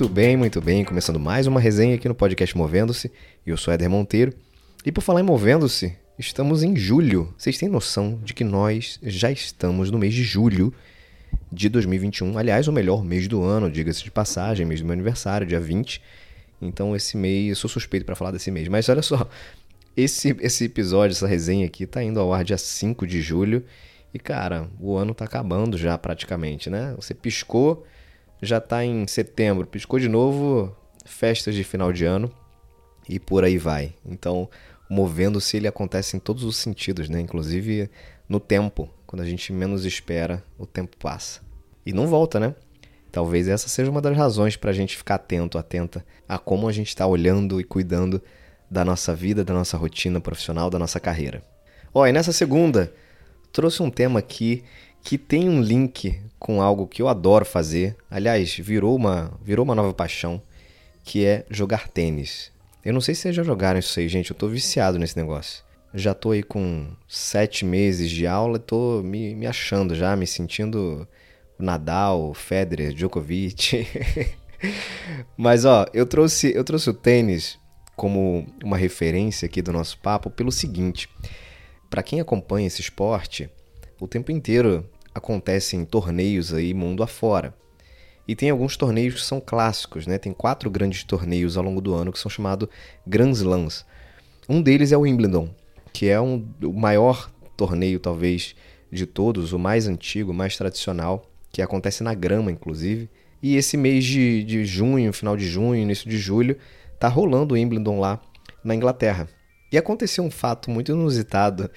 Muito bem, muito bem. Começando mais uma resenha aqui no podcast Movendo-se. Eu sou Éder Monteiro. E por falar em Movendo-se, estamos em julho. Vocês têm noção de que nós já estamos no mês de julho de 2021. Aliás, o melhor mês do ano, diga-se de passagem, mês do meu aniversário, dia 20. Então esse mês, eu sou suspeito para falar desse mês. Mas olha só, esse, esse episódio, essa resenha aqui tá indo ao ar dia 5 de julho. E cara, o ano tá acabando já praticamente, né? Você piscou já está em setembro, piscou de novo, festas de final de ano e por aí vai. Então, movendo-se ele acontece em todos os sentidos, né? Inclusive no tempo, quando a gente menos espera, o tempo passa. E não volta, né? Talvez essa seja uma das razões para a gente ficar atento, atenta a como a gente está olhando e cuidando da nossa vida, da nossa rotina profissional, da nossa carreira. Ó, e nessa segunda, trouxe um tema aqui que tem um link com algo que eu adoro fazer. Aliás, virou uma, virou uma nova paixão, que é jogar tênis. Eu não sei se vocês já jogaram isso aí, gente. Eu tô viciado nesse negócio. Já tô aí com sete meses de aula, tô me, me achando já, me sentindo Nadal, Federer, Djokovic. Mas ó, eu trouxe, eu trouxe o tênis como uma referência aqui do nosso papo pelo seguinte: para quem acompanha esse esporte, o tempo inteiro acontecem torneios aí mundo afora. E tem alguns torneios que são clássicos, né? Tem quatro grandes torneios ao longo do ano que são chamados Grand Slams. Um deles é o Wimbledon, que é um, o maior torneio, talvez, de todos, o mais antigo, o mais tradicional, que acontece na grama, inclusive. E esse mês de, de junho, final de junho, início de julho, tá rolando o Wimbledon lá na Inglaterra. E aconteceu um fato muito inusitado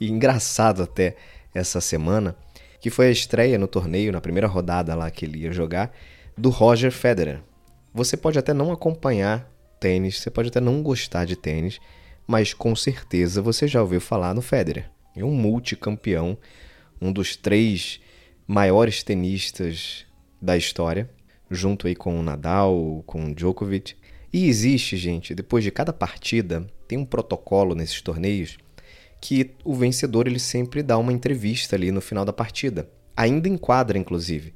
e engraçado até essa semana, que foi a estreia no torneio, na primeira rodada lá que ele ia jogar, do Roger Federer. Você pode até não acompanhar tênis, você pode até não gostar de tênis, mas com certeza você já ouviu falar no Federer. É um multicampeão, um dos três maiores tenistas da história, junto aí com o Nadal, com o Djokovic. E existe, gente, depois de cada partida, tem um protocolo nesses torneios que o vencedor ele sempre dá uma entrevista ali no final da partida. Ainda enquadra, inclusive.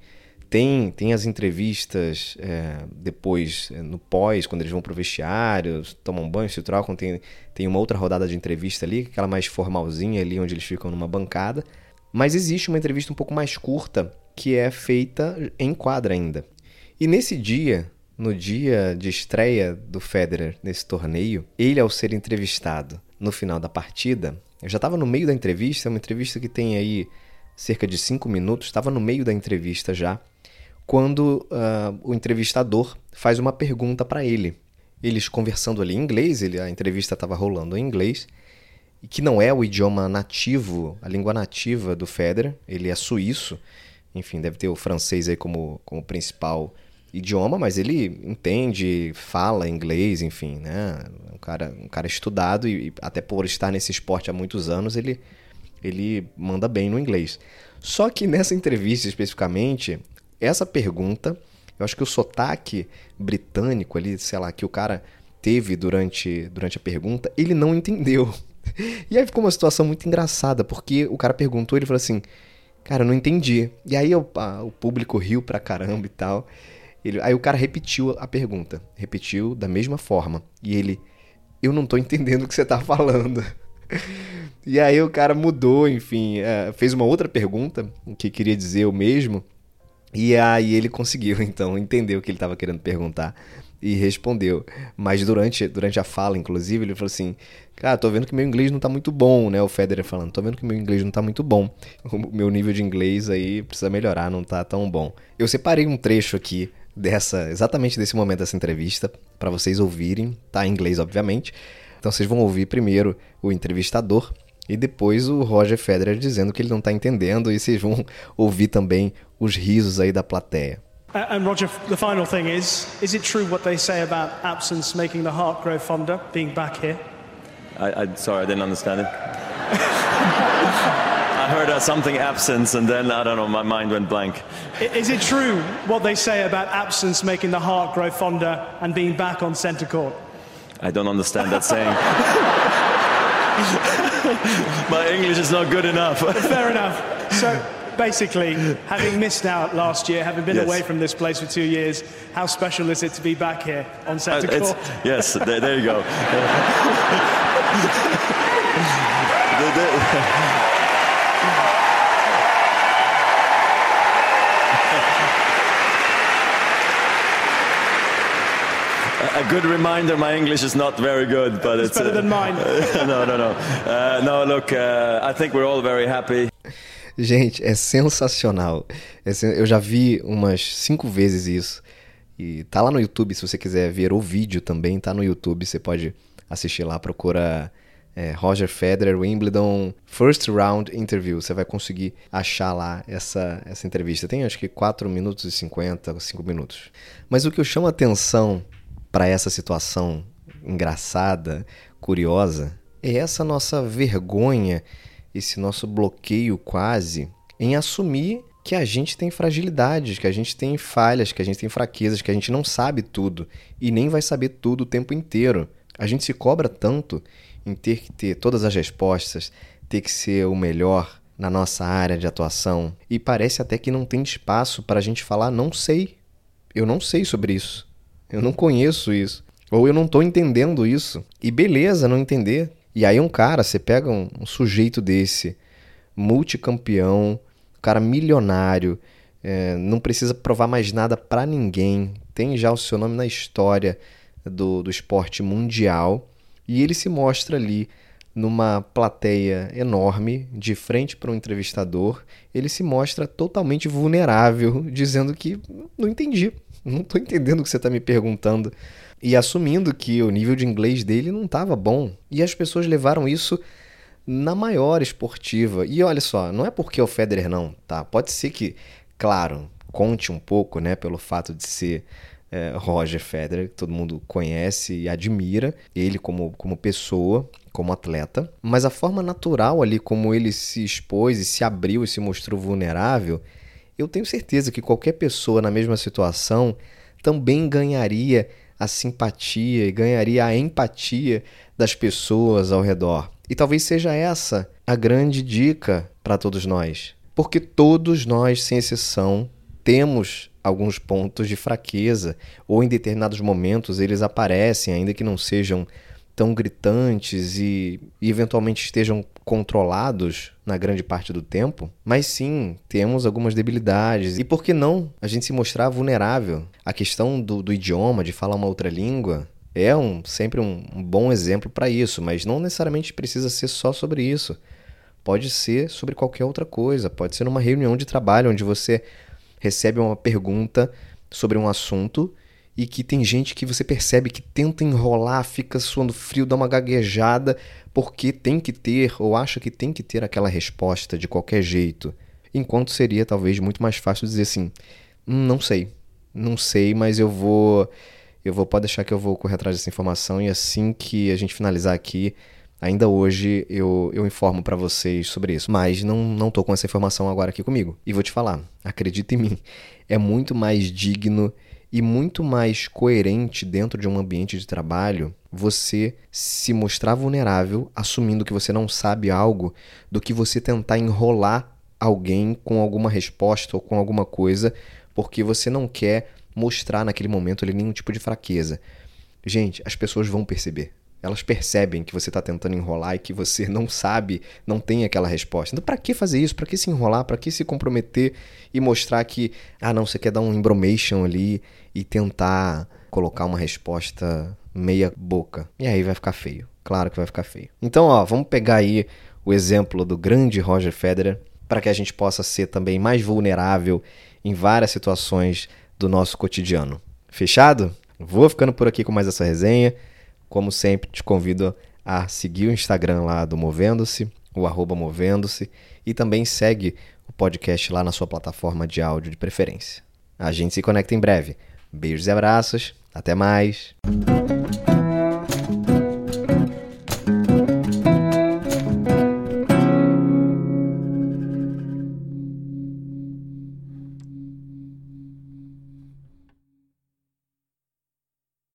Tem, tem as entrevistas é, depois, é, no pós, quando eles vão pro vestiário, tomam banho, se trocam. Tem, tem uma outra rodada de entrevista ali, aquela mais formalzinha ali, onde eles ficam numa bancada. Mas existe uma entrevista um pouco mais curta, que é feita em quadra ainda. E nesse dia, no dia de estreia do Federer nesse torneio, ele, ao ser entrevistado no final da partida, eu já estava no meio da entrevista, é uma entrevista que tem aí cerca de cinco minutos, estava no meio da entrevista já, quando uh, o entrevistador faz uma pergunta para ele. Eles conversando ali em inglês, ele, a entrevista estava rolando em inglês, e que não é o idioma nativo, a língua nativa do Federer, ele é suíço, enfim, deve ter o francês aí como, como principal idioma, mas ele entende, fala inglês, enfim, né? Um cara, um cara estudado e até por estar nesse esporte há muitos anos, ele, ele manda bem no inglês. Só que nessa entrevista especificamente, essa pergunta, eu acho que o sotaque britânico ali, sei lá, que o cara teve durante, durante a pergunta, ele não entendeu. E aí ficou uma situação muito engraçada, porque o cara perguntou, ele falou assim, cara, eu não entendi. E aí o, a, o público riu pra caramba e tal. Ele, aí o cara repetiu a pergunta, repetiu da mesma forma. E ele, eu não tô entendendo o que você tá falando. e aí o cara mudou, enfim, é, fez uma outra pergunta que queria dizer o mesmo. E aí ele conseguiu, então, entender o que ele estava querendo perguntar e respondeu. Mas durante, durante a fala, inclusive, ele falou assim: Cara, tô vendo que meu inglês não tá muito bom, né? O Federer falando: Tô vendo que meu inglês não tá muito bom. O meu nível de inglês aí precisa melhorar, não tá tão bom. Eu separei um trecho aqui dessa, exatamente desse momento dessa entrevista, para vocês ouvirem, tá em inglês, obviamente. Então vocês vão ouvir primeiro o entrevistador e depois o Roger Federer dizendo que ele não está entendendo e vocês vão ouvir também os risos aí da plateia. Uh, and Roger, the final thing is, is it true what they say about absence making the heart grow fonder, being back here? I, I sorry, I didn't understand it. I heard uh, something absence, and then I don't know, my mind went blank. Is it true what they say about absence making the heart grow fonder and being back on centre court? I don't understand that saying. my English is not good enough. Fair enough. So, basically, having missed out last year, having been Yes. away from this place for two years, how special is it to be back here on Uh, centre it's- court? yes, there, there you go. The- the- A good reminder, my English is not very good, but it's, It's better uh, than mine. no, no, no. Uh, no, look, uh, I think we're all very happy. Gente, é sensacional. É sen- Eu já vi umas cinco vezes isso. E tá lá no YouTube, se você quiser ver o vídeo também, tá no YouTube. Você pode assistir lá, procura é, Roger Federer, Wimbledon, First Round Interview. Você vai conseguir achar lá essa, essa entrevista. Tem acho que 4 minutos e 50, 5 minutos. Mas o que eu chamo atenção para essa situação engraçada, curiosa, é essa nossa vergonha, esse nosso bloqueio quase em assumir que a gente tem fragilidades, que a gente tem falhas, que a gente tem fraquezas, que a gente não sabe tudo e nem vai saber tudo o tempo inteiro. A gente se cobra tanto em ter que ter todas as respostas, ter que ser o melhor na nossa área de atuação e parece até que não tem espaço para a gente falar não sei. Eu não sei sobre isso. Eu não conheço isso. Ou eu não tô entendendo isso. E beleza, não entender. E aí um cara, você pega um, um sujeito desse, multicampeão, cara milionário, é, não precisa provar mais nada pra ninguém, tem já o seu nome na história do, do esporte mundial, e ele se mostra ali numa plateia enorme, de frente para um entrevistador, ele se mostra totalmente vulnerável, dizendo que não entendi, não estou entendendo o que você está me perguntando. E assumindo que o nível de inglês dele não estava bom. E as pessoas levaram isso na maior esportiva. E olha só, não é porque é o Federer não, tá? Pode ser que, claro, conte um pouco, né, pelo fato de ser é, Roger Federer, que todo mundo conhece e admira, ele como, como pessoa, como atleta, mas a forma natural ali como ele se expôs e se abriu e se mostrou vulnerável, eu tenho certeza que qualquer pessoa na mesma situação também ganharia a simpatia e ganharia a empatia das pessoas ao redor. E talvez seja essa a grande dica para todos nós, porque todos nós, sem exceção, temos alguns pontos de fraqueza, ou em determinados momentos eles aparecem, ainda que não sejam tão gritantes e, e, eventualmente estejam controlados na grande parte do tempo, mas sim temos algumas debilidades. E por que não a gente se mostrar vulnerável? A questão do, do idioma, de falar uma outra língua, é um, sempre um, um bom exemplo para isso, mas não necessariamente precisa ser só sobre isso. Pode ser sobre qualquer outra coisa, pode ser numa reunião de trabalho onde você recebe uma pergunta sobre um assunto e que tem gente que você percebe que tenta enrolar, fica suando frio, dá uma gaguejada porque tem que ter ou acha que tem que ter aquela resposta de qualquer jeito. Enquanto seria talvez muito mais fácil dizer assim: hum, não sei, não sei, mas eu vou eu vou pode deixar que eu vou correr atrás dessa informação e assim que a gente finalizar aqui, ainda hoje eu, eu informo para vocês sobre isso. Mas não não tô com essa informação agora aqui comigo. E vou te falar, acredita em mim, é muito mais digno e muito mais coerente dentro de um ambiente de trabalho você se mostrar vulnerável, assumindo que você não sabe algo, do que você tentar enrolar alguém com alguma resposta ou com alguma coisa, porque você não quer mostrar naquele momento ali nenhum tipo de fraqueza. Gente, as pessoas vão perceber. Elas percebem que você está tentando enrolar e que você não sabe, não tem aquela resposta. Então, para que fazer isso? Para que se enrolar? Para que se comprometer e mostrar que, ah, não, você quer dar um embromation ali e tentar colocar uma resposta meia boca. E aí vai ficar feio. Claro que vai ficar feio. Então, ó, vamos pegar aí o exemplo do grande Roger Federer para que a gente possa ser também mais vulnerável em várias situações do nosso cotidiano. Fechado? Vou ficando por aqui com mais essa resenha. Como sempre, te convido a seguir o Instagram lá do Movendo-se, o arroba Movendo-se, e também segue o podcast lá na sua plataforma de áudio de preferência. A gente se conecta em breve. Beijos e abraços. Até mais.